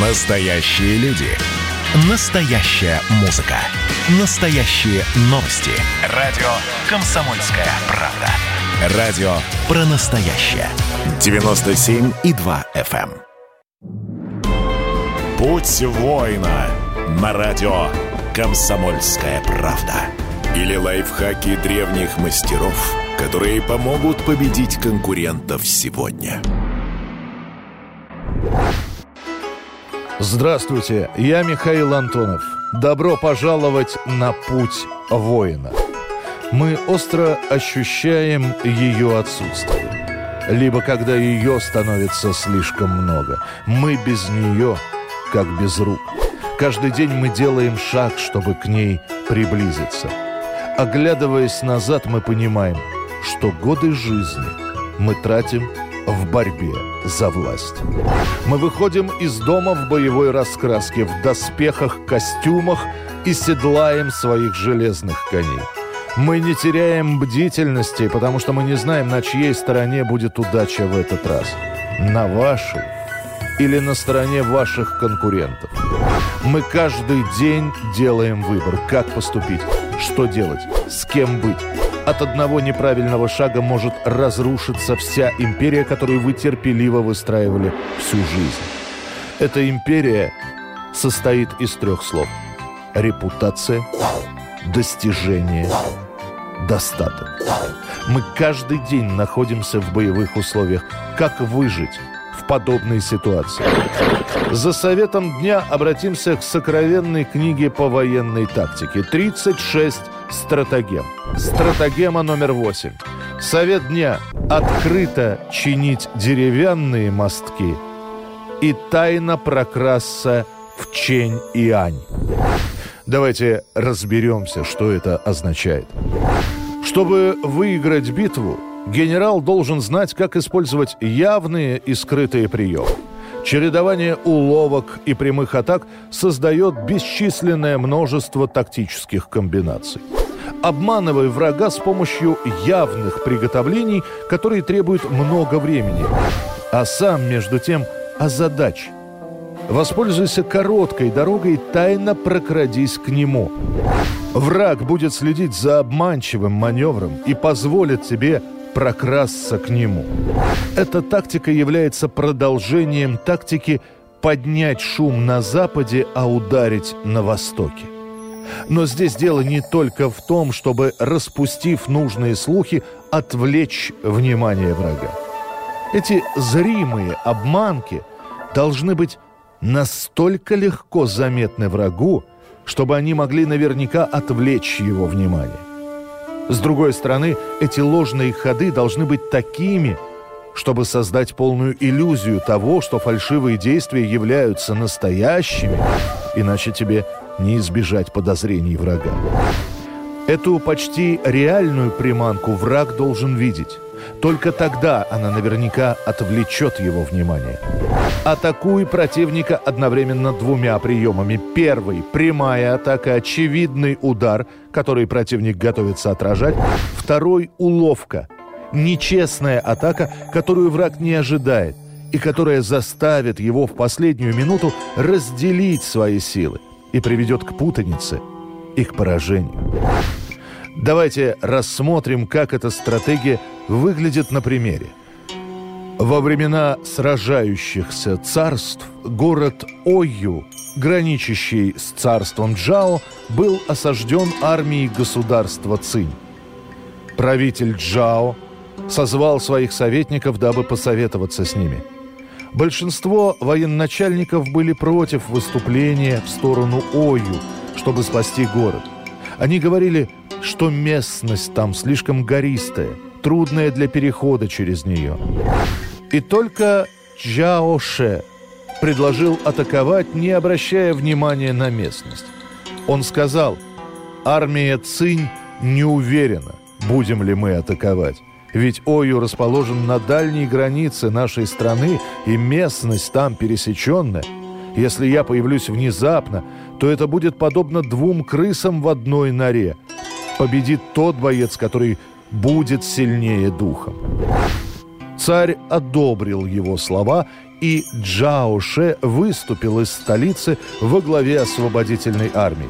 Настоящие люди. Настоящая музыка. Настоящие новости. Радио «Комсомольская правда». Радио про настоящее. 97,2 FM. эм. Путь воина на радио «Комсомольская правда». Или лайфхаки древних мастеров, которые помогут победить конкурентов сегодня. Здравствуйте, я Михаил Антонов. Добро пожаловать на путь воина. Мы остро ощущаем ее отсутствие. Либо когда ее становится слишком много. Мы без нее, как без рук. Каждый день мы делаем шаг, чтобы к ней приблизиться. Оглядываясь назад, мы понимаем, что годы жизни мы тратим в борьбе за власть. Мы выходим из дома в боевой раскраске, в доспехах, костюмах и седлаем своих железных коней. Мы не теряем бдительности, потому что мы не знаем, на чьей стороне будет удача в этот раз. На вашей или на стороне ваших конкурентов. Мы каждый день делаем выбор, как поступить, что делать, с кем быть. От одного неправильного шага может разрушиться вся империя, которую вы терпеливо выстраивали всю жизнь. Эта империя состоит из трех слов. Репутация, достижение, достаток. Мы каждый день находимся в боевых условиях. Как выжить в подобной ситуации? За советом дня обратимся к сокровенной книге по военной тактике. 36 стратегем. Стратегема номер 8. Совет дня. Открыто чинить деревянные мостки и тайно прокрасться в Чень и Ань. Давайте разберемся, что это означает. Чтобы выиграть битву, генерал должен знать, как использовать явные и скрытые приемы. Чередование уловок и прямых атак создает бесчисленное множество тактических комбинаций. Обманывай врага с помощью явных приготовлений, которые требуют много времени. А сам, между тем, озадач. Воспользуйся короткой дорогой тайно прокрадись к нему. Враг будет следить за обманчивым маневром и позволит тебе прокрасться к нему. Эта тактика является продолжением тактики поднять шум на западе, а ударить на востоке. Но здесь дело не только в том, чтобы, распустив нужные слухи, отвлечь внимание врага. Эти зримые обманки должны быть настолько легко заметны врагу, чтобы они могли наверняка отвлечь его внимание. С другой стороны, эти ложные ходы должны быть такими, чтобы создать полную иллюзию того, что фальшивые действия являются настоящими, иначе тебе не избежать подозрений врага. Эту почти реальную приманку враг должен видеть. Только тогда она наверняка отвлечет его внимание. Атакуй противника одновременно двумя приемами. Первый – прямая атака, очевидный удар, который противник готовится отражать. Второй – уловка, нечестная атака, которую враг не ожидает и которая заставит его в последнюю минуту разделить свои силы и приведет к путанице и к поражению. Давайте рассмотрим, как эта стратегия выглядит на примере. Во времена сражающихся царств город Ойю, граничащий с царством Джао, был осажден армией государства Цинь. Правитель Джао созвал своих советников, дабы посоветоваться с ними. Большинство военачальников были против выступления в сторону Ою, чтобы спасти город. Они говорили, что местность там слишком гористая – трудное для перехода через нее. И только Джаоше предложил атаковать, не обращая внимания на местность. Он сказал, армия Цинь не уверена, будем ли мы атаковать. Ведь Ою расположен на дальней границе нашей страны, и местность там пересеченная. Если я появлюсь внезапно, то это будет подобно двум крысам в одной норе. Победит тот боец, который будет сильнее духом. Царь одобрил его слова и Джао Ше выступил из столицы во главе освободительной армии.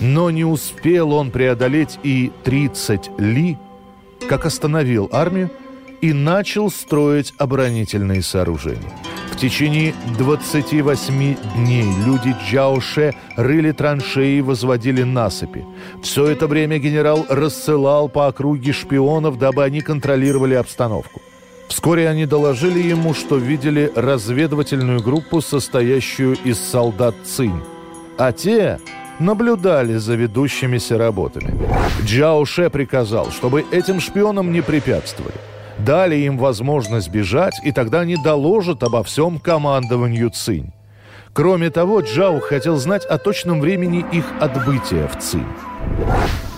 Но не успел он преодолеть и 30 ли, как остановил армию и начал строить оборонительные сооружения. В течение 28 дней люди Джаоше рыли траншеи и возводили насыпи. Все это время генерал рассылал по округе шпионов, дабы они контролировали обстановку. Вскоре они доложили ему, что видели разведывательную группу, состоящую из солдат Цинь. А те наблюдали за ведущимися работами. Джао Ше приказал, чтобы этим шпионам не препятствовали. Дали им возможность бежать, и тогда они доложат обо всем командованию Цинь. Кроме того, Джао хотел знать о точном времени их отбытия в Цинь.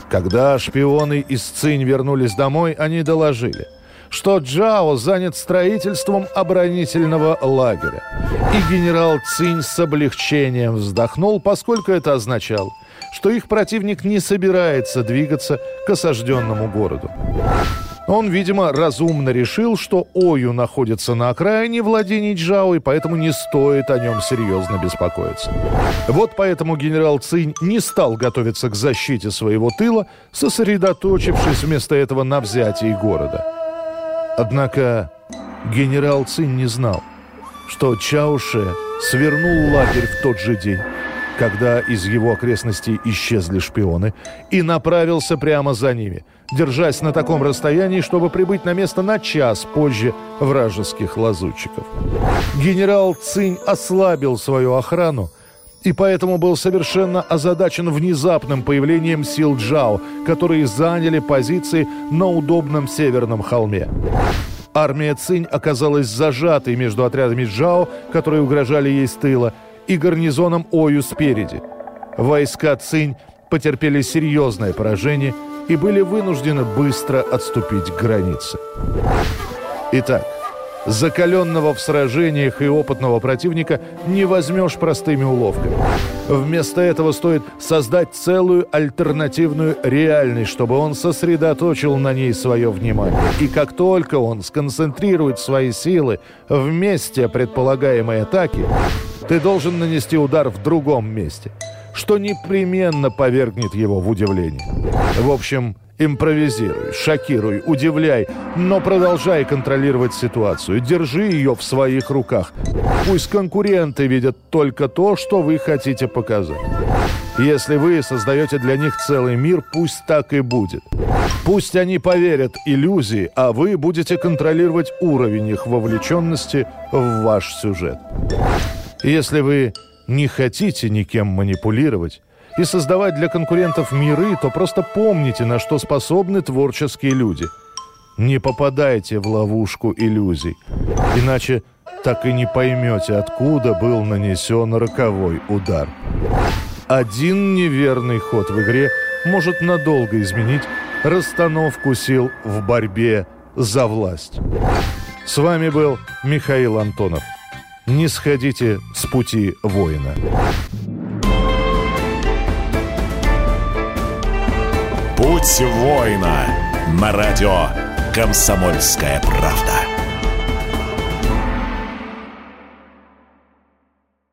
Когда шпионы из Цинь вернулись домой, они доложили – что Джао занят строительством оборонительного лагеря. И генерал Цинь с облегчением вздохнул, поскольку это означало, что их противник не собирается двигаться к осажденному городу. Он, видимо, разумно решил, что Ою находится на окраине владений Джао, и поэтому не стоит о нем серьезно беспокоиться. Вот поэтому генерал Цинь не стал готовиться к защите своего тыла, сосредоточившись вместо этого на взятии города. Однако генерал Цин не знал, что Чауше свернул лагерь в тот же день, когда из его окрестностей исчезли шпионы, и направился прямо за ними, держась на таком расстоянии, чтобы прибыть на место на час позже вражеских лазутчиков. Генерал Цинь ослабил свою охрану, и поэтому был совершенно озадачен внезапным появлением сил Джао, которые заняли позиции на удобном северном холме. Армия Цинь оказалась зажатой между отрядами Джао, которые угрожали ей с тыла, и гарнизоном Ою спереди. Войска Цинь потерпели серьезное поражение и были вынуждены быстро отступить к границе. Итак, Закаленного в сражениях и опытного противника не возьмешь простыми уловками. Вместо этого стоит создать целую альтернативную реальность, чтобы он сосредоточил на ней свое внимание. И как только он сконцентрирует свои силы в месте предполагаемой атаки, ты должен нанести удар в другом месте, что непременно повергнет его в удивление. В общем, Импровизируй, шокируй, удивляй, но продолжай контролировать ситуацию. Держи ее в своих руках. Пусть конкуренты видят только то, что вы хотите показать. Если вы создаете для них целый мир, пусть так и будет. Пусть они поверят иллюзии, а вы будете контролировать уровень их вовлеченности в ваш сюжет. Если вы не хотите никем манипулировать, и создавать для конкурентов миры, то просто помните, на что способны творческие люди. Не попадайте в ловушку иллюзий, иначе так и не поймете, откуда был нанесен роковой удар. Один неверный ход в игре может надолго изменить расстановку сил в борьбе за власть. С вами был Михаил Антонов. Не сходите с пути воина. Путь воина на радио «Комсомольская правда».